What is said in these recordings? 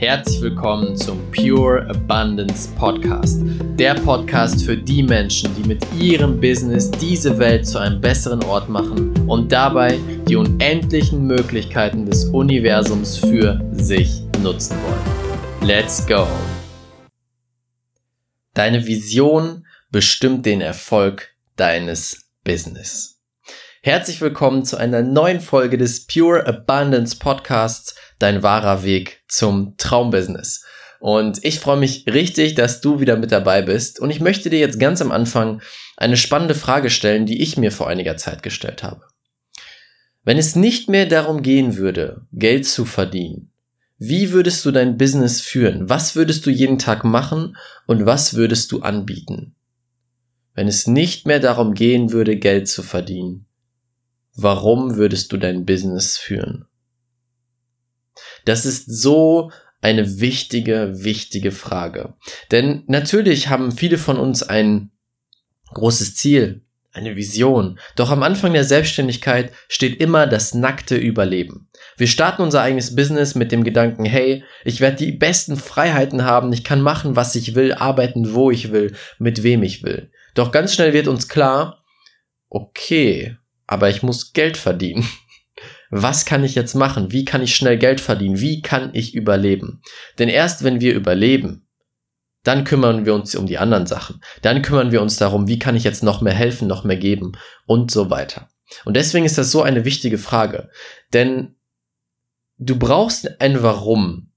Herzlich willkommen zum Pure Abundance Podcast. Der Podcast für die Menschen, die mit ihrem Business diese Welt zu einem besseren Ort machen und dabei die unendlichen Möglichkeiten des Universums für sich nutzen wollen. Let's go! Deine Vision bestimmt den Erfolg deines Business. Herzlich willkommen zu einer neuen Folge des Pure Abundance Podcasts, dein wahrer Weg zum Traumbusiness. Und ich freue mich richtig, dass du wieder mit dabei bist. Und ich möchte dir jetzt ganz am Anfang eine spannende Frage stellen, die ich mir vor einiger Zeit gestellt habe. Wenn es nicht mehr darum gehen würde, Geld zu verdienen, wie würdest du dein Business führen? Was würdest du jeden Tag machen und was würdest du anbieten? Wenn es nicht mehr darum gehen würde, Geld zu verdienen, warum würdest du dein Business führen? Das ist so eine wichtige, wichtige Frage. Denn natürlich haben viele von uns ein großes Ziel, eine Vision. Doch am Anfang der Selbstständigkeit steht immer das nackte Überleben. Wir starten unser eigenes Business mit dem Gedanken, hey, ich werde die besten Freiheiten haben, ich kann machen, was ich will, arbeiten, wo ich will, mit wem ich will. Doch ganz schnell wird uns klar, okay, aber ich muss Geld verdienen. Was kann ich jetzt machen? Wie kann ich schnell Geld verdienen? Wie kann ich überleben? Denn erst wenn wir überleben, dann kümmern wir uns um die anderen Sachen. Dann kümmern wir uns darum, wie kann ich jetzt noch mehr helfen, noch mehr geben und so weiter. Und deswegen ist das so eine wichtige Frage. Denn du brauchst ein Warum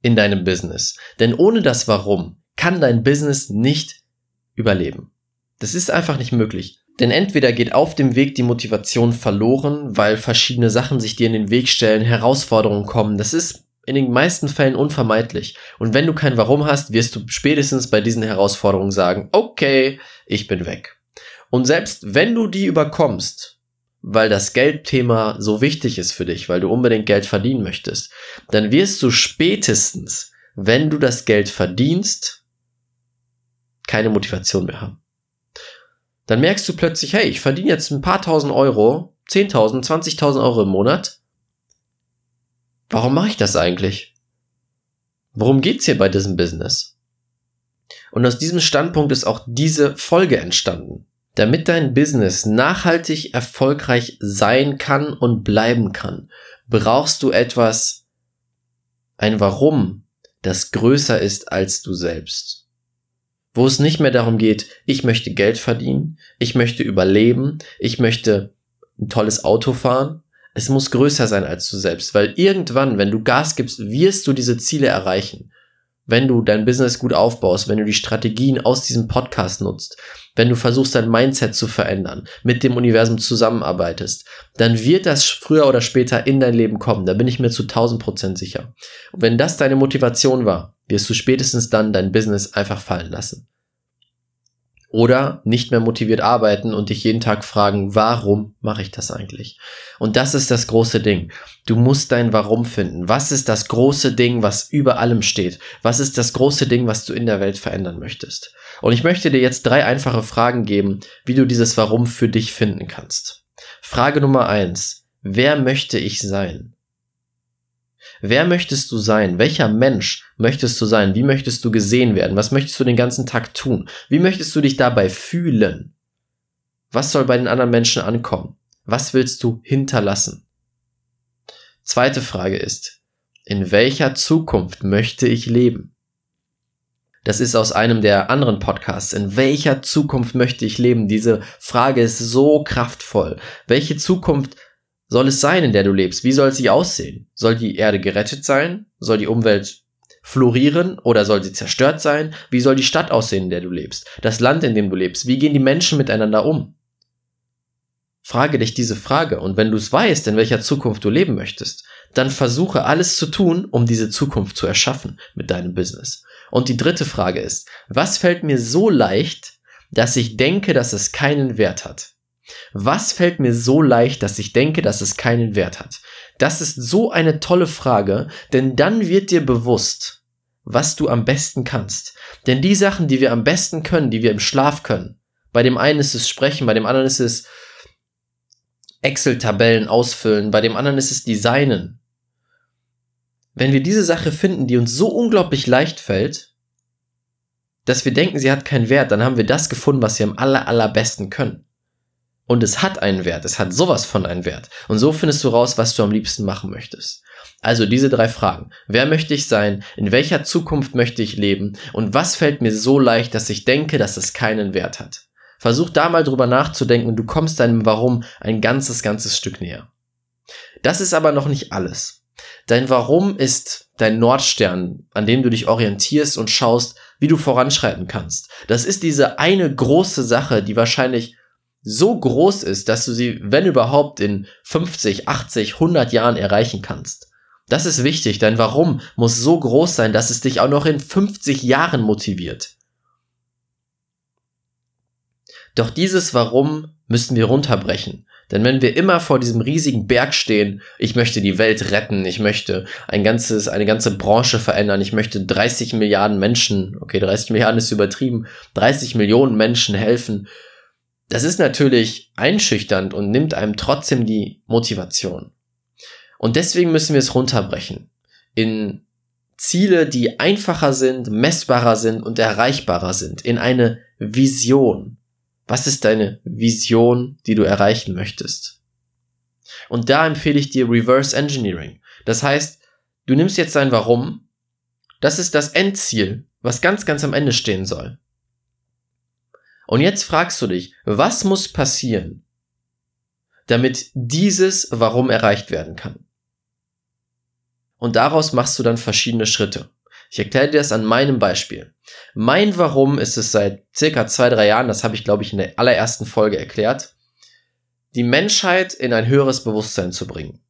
in deinem Business. Denn ohne das Warum kann dein Business nicht überleben. Das ist einfach nicht möglich. Denn entweder geht auf dem Weg die Motivation verloren, weil verschiedene Sachen sich dir in den Weg stellen, Herausforderungen kommen. Das ist in den meisten Fällen unvermeidlich. Und wenn du kein Warum hast, wirst du spätestens bei diesen Herausforderungen sagen, okay, ich bin weg. Und selbst wenn du die überkommst, weil das Geldthema so wichtig ist für dich, weil du unbedingt Geld verdienen möchtest, dann wirst du spätestens, wenn du das Geld verdienst, keine Motivation mehr haben dann merkst du plötzlich, hey, ich verdiene jetzt ein paar tausend Euro, 10.000, 20.000 Euro im Monat. Warum mache ich das eigentlich? Worum geht's hier bei diesem Business? Und aus diesem Standpunkt ist auch diese Folge entstanden. Damit dein Business nachhaltig erfolgreich sein kann und bleiben kann, brauchst du etwas, ein Warum, das größer ist als du selbst wo es nicht mehr darum geht, ich möchte Geld verdienen, ich möchte überleben, ich möchte ein tolles Auto fahren. Es muss größer sein als du selbst, weil irgendwann, wenn du Gas gibst, wirst du diese Ziele erreichen. Wenn du dein Business gut aufbaust, wenn du die Strategien aus diesem Podcast nutzt, wenn du versuchst, dein Mindset zu verändern, mit dem Universum zusammenarbeitest, dann wird das früher oder später in dein Leben kommen. Da bin ich mir zu 1000 Prozent sicher. Und wenn das deine Motivation war, wirst du spätestens dann dein Business einfach fallen lassen. Oder nicht mehr motiviert arbeiten und dich jeden Tag fragen, warum mache ich das eigentlich? Und das ist das große Ding. Du musst dein Warum finden. Was ist das große Ding, was über allem steht? Was ist das große Ding, was du in der Welt verändern möchtest? Und ich möchte dir jetzt drei einfache Fragen geben, wie du dieses Warum für dich finden kannst. Frage Nummer eins. Wer möchte ich sein? Wer möchtest du sein? Welcher Mensch möchtest du sein? Wie möchtest du gesehen werden? Was möchtest du den ganzen Tag tun? Wie möchtest du dich dabei fühlen? Was soll bei den anderen Menschen ankommen? Was willst du hinterlassen? Zweite Frage ist, in welcher Zukunft möchte ich leben? Das ist aus einem der anderen Podcasts. In welcher Zukunft möchte ich leben? Diese Frage ist so kraftvoll. Welche Zukunft soll es sein, in der du lebst? Wie soll sie aussehen? Soll die Erde gerettet sein? Soll die Umwelt florieren oder soll sie zerstört sein? Wie soll die Stadt aussehen, in der du lebst? Das Land, in dem du lebst? Wie gehen die Menschen miteinander um? Frage dich diese Frage und wenn du es weißt, in welcher Zukunft du leben möchtest, dann versuche alles zu tun, um diese Zukunft zu erschaffen mit deinem Business. Und die dritte Frage ist, was fällt mir so leicht, dass ich denke, dass es keinen Wert hat? Was fällt mir so leicht, dass ich denke, dass es keinen Wert hat? Das ist so eine tolle Frage, denn dann wird dir bewusst, was du am besten kannst. Denn die Sachen, die wir am besten können, die wir im Schlaf können, bei dem einen ist es Sprechen, bei dem anderen ist es Excel-Tabellen ausfüllen, bei dem anderen ist es Designen. wenn wir diese Sache finden, die uns so unglaublich leicht fällt, dass wir denken, sie hat keinen Wert, dann haben wir das gefunden, was wir am aller, allerbesten können. Und es hat einen Wert, es hat sowas von einen Wert. Und so findest du raus, was du am liebsten machen möchtest. Also diese drei Fragen. Wer möchte ich sein? In welcher Zukunft möchte ich leben? Und was fällt mir so leicht, dass ich denke, dass es keinen Wert hat? Versuch da mal drüber nachzudenken und du kommst deinem Warum ein ganzes, ganzes Stück näher. Das ist aber noch nicht alles. Dein Warum ist dein Nordstern, an dem du dich orientierst und schaust, wie du voranschreiten kannst. Das ist diese eine große Sache, die wahrscheinlich so groß ist, dass du sie, wenn überhaupt, in 50, 80, 100 Jahren erreichen kannst. Das ist wichtig, dein Warum muss so groß sein, dass es dich auch noch in 50 Jahren motiviert. Doch dieses Warum müssen wir runterbrechen. Denn wenn wir immer vor diesem riesigen Berg stehen, ich möchte die Welt retten, ich möchte ein ganzes, eine ganze Branche verändern, ich möchte 30 Milliarden Menschen, okay, 30 Milliarden ist übertrieben, 30 Millionen Menschen helfen, das ist natürlich einschüchternd und nimmt einem trotzdem die Motivation. Und deswegen müssen wir es runterbrechen in Ziele, die einfacher sind, messbarer sind und erreichbarer sind, in eine Vision. Was ist deine Vision, die du erreichen möchtest? Und da empfehle ich dir Reverse Engineering. Das heißt, du nimmst jetzt dein Warum. Das ist das Endziel, was ganz, ganz am Ende stehen soll. Und jetzt fragst du dich, was muss passieren, damit dieses Warum erreicht werden kann? Und daraus machst du dann verschiedene Schritte. Ich erkläre dir das an meinem Beispiel. Mein Warum ist es seit circa zwei, drei Jahren, das habe ich glaube ich in der allerersten Folge erklärt, die Menschheit in ein höheres Bewusstsein zu bringen.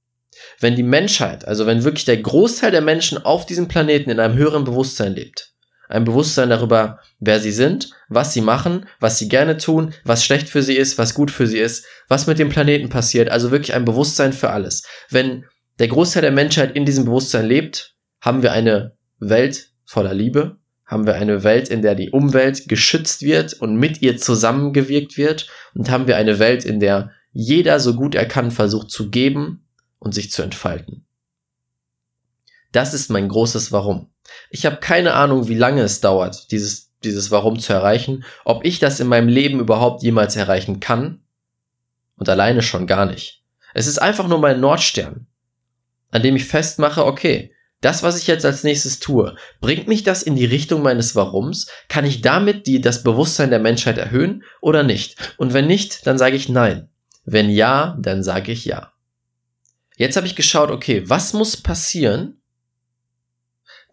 Wenn die Menschheit, also wenn wirklich der Großteil der Menschen auf diesem Planeten in einem höheren Bewusstsein lebt, ein Bewusstsein darüber, wer sie sind, was sie machen, was sie gerne tun, was schlecht für sie ist, was gut für sie ist, was mit dem Planeten passiert, also wirklich ein Bewusstsein für alles. Wenn der Großteil der Menschheit in diesem Bewusstsein lebt, haben wir eine Welt voller Liebe, haben wir eine Welt, in der die Umwelt geschützt wird und mit ihr zusammengewirkt wird und haben wir eine Welt, in der jeder so gut er kann versucht zu geben und sich zu entfalten. Das ist mein großes Warum. Ich habe keine Ahnung, wie lange es dauert, dieses, dieses Warum zu erreichen, ob ich das in meinem Leben überhaupt jemals erreichen kann und alleine schon gar nicht. Es ist einfach nur mein Nordstern, an dem ich festmache, okay, das, was ich jetzt als nächstes tue, bringt mich das in die Richtung meines Warums? Kann ich damit die, das Bewusstsein der Menschheit erhöhen oder nicht? Und wenn nicht, dann sage ich nein. Wenn ja, dann sage ich ja. Jetzt habe ich geschaut, okay, was muss passieren,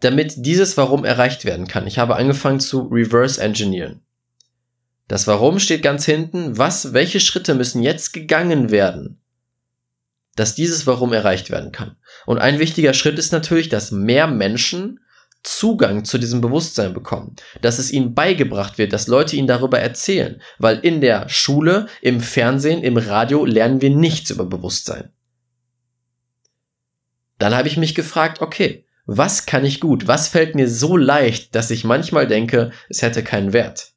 damit dieses Warum erreicht werden kann? Ich habe angefangen zu reverse engineeren. Das Warum steht ganz hinten. Was, welche Schritte müssen jetzt gegangen werden, dass dieses Warum erreicht werden kann. Und ein wichtiger Schritt ist natürlich, dass mehr Menschen Zugang zu diesem Bewusstsein bekommen, dass es ihnen beigebracht wird, dass Leute ihnen darüber erzählen, weil in der Schule, im Fernsehen, im Radio lernen wir nichts über Bewusstsein. Dann habe ich mich gefragt, okay, was kann ich gut? Was fällt mir so leicht, dass ich manchmal denke, es hätte keinen Wert?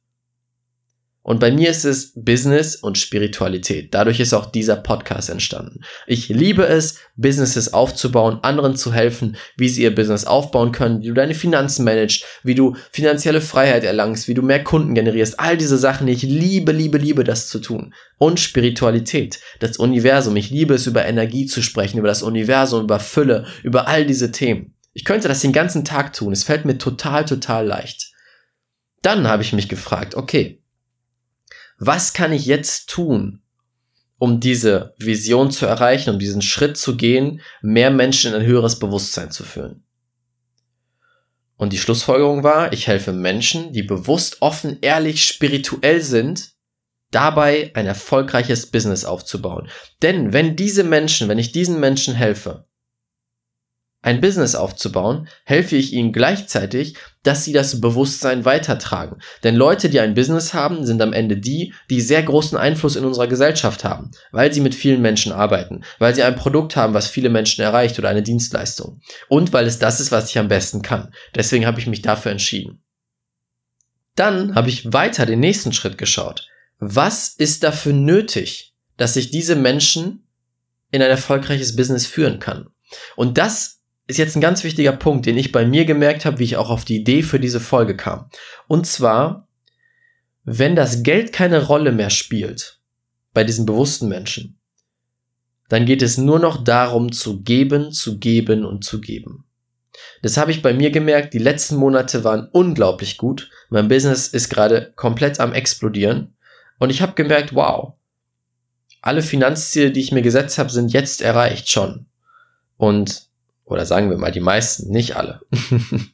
Und bei mir ist es Business und Spiritualität. Dadurch ist auch dieser Podcast entstanden. Ich liebe es, Businesses aufzubauen, anderen zu helfen, wie sie ihr Business aufbauen können, wie du deine Finanzen managst, wie du finanzielle Freiheit erlangst, wie du mehr Kunden generierst. All diese Sachen. Ich liebe, liebe, liebe das zu tun. Und Spiritualität, das Universum. Ich liebe es, über Energie zu sprechen, über das Universum, über Fülle, über all diese Themen. Ich könnte das den ganzen Tag tun. Es fällt mir total, total leicht. Dann habe ich mich gefragt, okay, was kann ich jetzt tun, um diese Vision zu erreichen, um diesen Schritt zu gehen, mehr Menschen in ein höheres Bewusstsein zu führen? Und die Schlussfolgerung war, ich helfe Menschen, die bewusst, offen, ehrlich, spirituell sind, dabei ein erfolgreiches Business aufzubauen. Denn wenn diese Menschen, wenn ich diesen Menschen helfe, ein Business aufzubauen, helfe ich ihnen gleichzeitig, dass sie das Bewusstsein weitertragen. Denn Leute, die ein Business haben, sind am Ende die, die sehr großen Einfluss in unserer Gesellschaft haben, weil sie mit vielen Menschen arbeiten, weil sie ein Produkt haben, was viele Menschen erreicht oder eine Dienstleistung. Und weil es das ist, was ich am besten kann. Deswegen habe ich mich dafür entschieden. Dann habe ich weiter den nächsten Schritt geschaut. Was ist dafür nötig, dass ich diese Menschen in ein erfolgreiches Business führen kann? Und das ist jetzt ein ganz wichtiger Punkt, den ich bei mir gemerkt habe, wie ich auch auf die Idee für diese Folge kam. Und zwar, wenn das Geld keine Rolle mehr spielt bei diesen bewussten Menschen, dann geht es nur noch darum zu geben, zu geben und zu geben. Das habe ich bei mir gemerkt, die letzten Monate waren unglaublich gut. Mein Business ist gerade komplett am explodieren und ich habe gemerkt, wow, alle Finanzziele, die ich mir gesetzt habe, sind jetzt erreicht schon. Und oder sagen wir mal die meisten, nicht alle.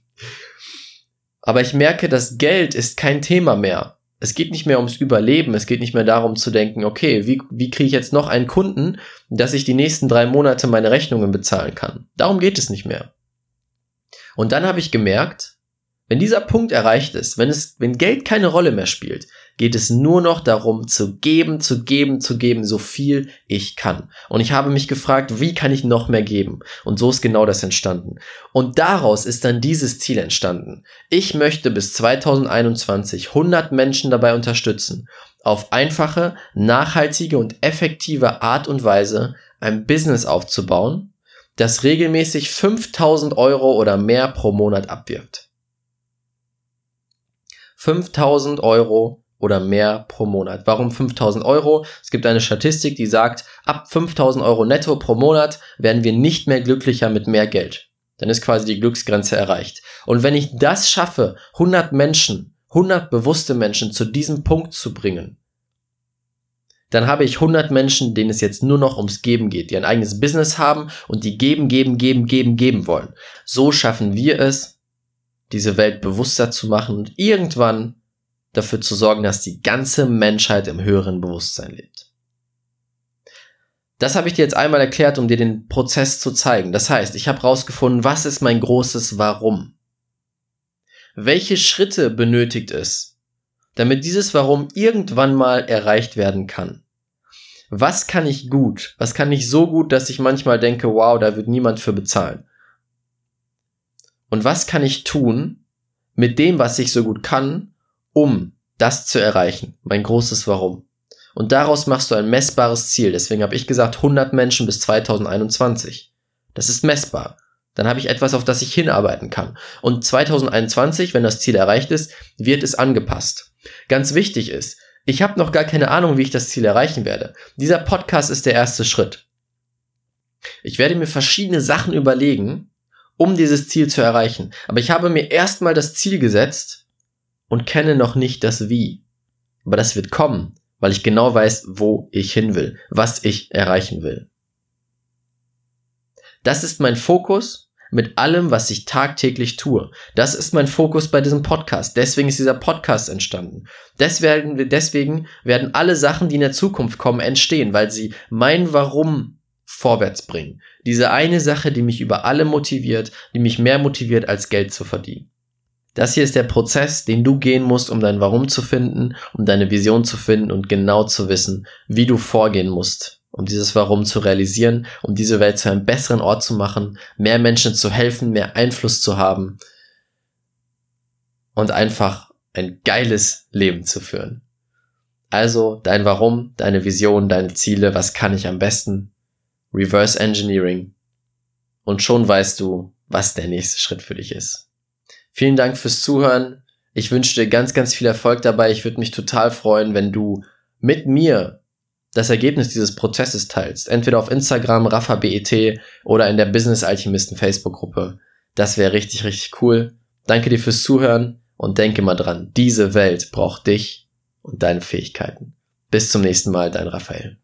Aber ich merke, das Geld ist kein Thema mehr. Es geht nicht mehr ums Überleben, es geht nicht mehr darum zu denken, okay, wie, wie kriege ich jetzt noch einen Kunden, dass ich die nächsten drei Monate meine Rechnungen bezahlen kann. Darum geht es nicht mehr. Und dann habe ich gemerkt, wenn dieser Punkt erreicht ist, wenn es, wenn Geld keine Rolle mehr spielt, geht es nur noch darum zu geben, zu geben, zu geben, so viel ich kann. Und ich habe mich gefragt, wie kann ich noch mehr geben? Und so ist genau das entstanden. Und daraus ist dann dieses Ziel entstanden. Ich möchte bis 2021 100 Menschen dabei unterstützen, auf einfache, nachhaltige und effektive Art und Weise ein Business aufzubauen, das regelmäßig 5000 Euro oder mehr pro Monat abwirft. 5000 Euro oder mehr pro Monat. Warum 5000 Euro? Es gibt eine Statistik, die sagt, ab 5000 Euro netto pro Monat werden wir nicht mehr glücklicher mit mehr Geld. Dann ist quasi die Glücksgrenze erreicht. Und wenn ich das schaffe, 100 Menschen, 100 bewusste Menschen zu diesem Punkt zu bringen, dann habe ich 100 Menschen, denen es jetzt nur noch ums Geben geht, die ein eigenes Business haben und die geben, geben, geben, geben, geben wollen. So schaffen wir es, diese Welt bewusster zu machen und irgendwann dafür zu sorgen, dass die ganze Menschheit im höheren Bewusstsein lebt. Das habe ich dir jetzt einmal erklärt, um dir den Prozess zu zeigen. Das heißt, ich habe herausgefunden, was ist mein großes Warum? Welche Schritte benötigt es, damit dieses Warum irgendwann mal erreicht werden kann? Was kann ich gut? Was kann ich so gut, dass ich manchmal denke, wow, da wird niemand für bezahlen? Und was kann ich tun mit dem, was ich so gut kann, um das zu erreichen? Mein großes Warum. Und daraus machst du ein messbares Ziel. Deswegen habe ich gesagt 100 Menschen bis 2021. Das ist messbar. Dann habe ich etwas, auf das ich hinarbeiten kann. Und 2021, wenn das Ziel erreicht ist, wird es angepasst. Ganz wichtig ist, ich habe noch gar keine Ahnung, wie ich das Ziel erreichen werde. Dieser Podcast ist der erste Schritt. Ich werde mir verschiedene Sachen überlegen, um dieses Ziel zu erreichen. Aber ich habe mir erstmal das Ziel gesetzt und kenne noch nicht das Wie. Aber das wird kommen, weil ich genau weiß, wo ich hin will, was ich erreichen will. Das ist mein Fokus mit allem, was ich tagtäglich tue. Das ist mein Fokus bei diesem Podcast. Deswegen ist dieser Podcast entstanden. Deswegen, deswegen werden alle Sachen, die in der Zukunft kommen, entstehen, weil sie mein Warum vorwärts bringen. Diese eine Sache, die mich über alle motiviert, die mich mehr motiviert, als Geld zu verdienen. Das hier ist der Prozess, den du gehen musst, um dein Warum zu finden, um deine Vision zu finden und genau zu wissen, wie du vorgehen musst, um dieses Warum zu realisieren, um diese Welt zu einem besseren Ort zu machen, mehr Menschen zu helfen, mehr Einfluss zu haben und einfach ein geiles Leben zu führen. Also dein Warum, deine Vision, deine Ziele, was kann ich am besten? Reverse Engineering. Und schon weißt du, was der nächste Schritt für dich ist. Vielen Dank fürs Zuhören. Ich wünsche dir ganz, ganz viel Erfolg dabei. Ich würde mich total freuen, wenn du mit mir das Ergebnis dieses Prozesses teilst. Entweder auf Instagram, RaffaBET oder in der Business Alchemisten Facebook Gruppe. Das wäre richtig, richtig cool. Danke dir fürs Zuhören und denke mal dran, diese Welt braucht dich und deine Fähigkeiten. Bis zum nächsten Mal, dein Raphael.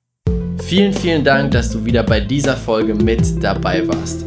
Vielen, vielen Dank, dass du wieder bei dieser Folge mit dabei warst.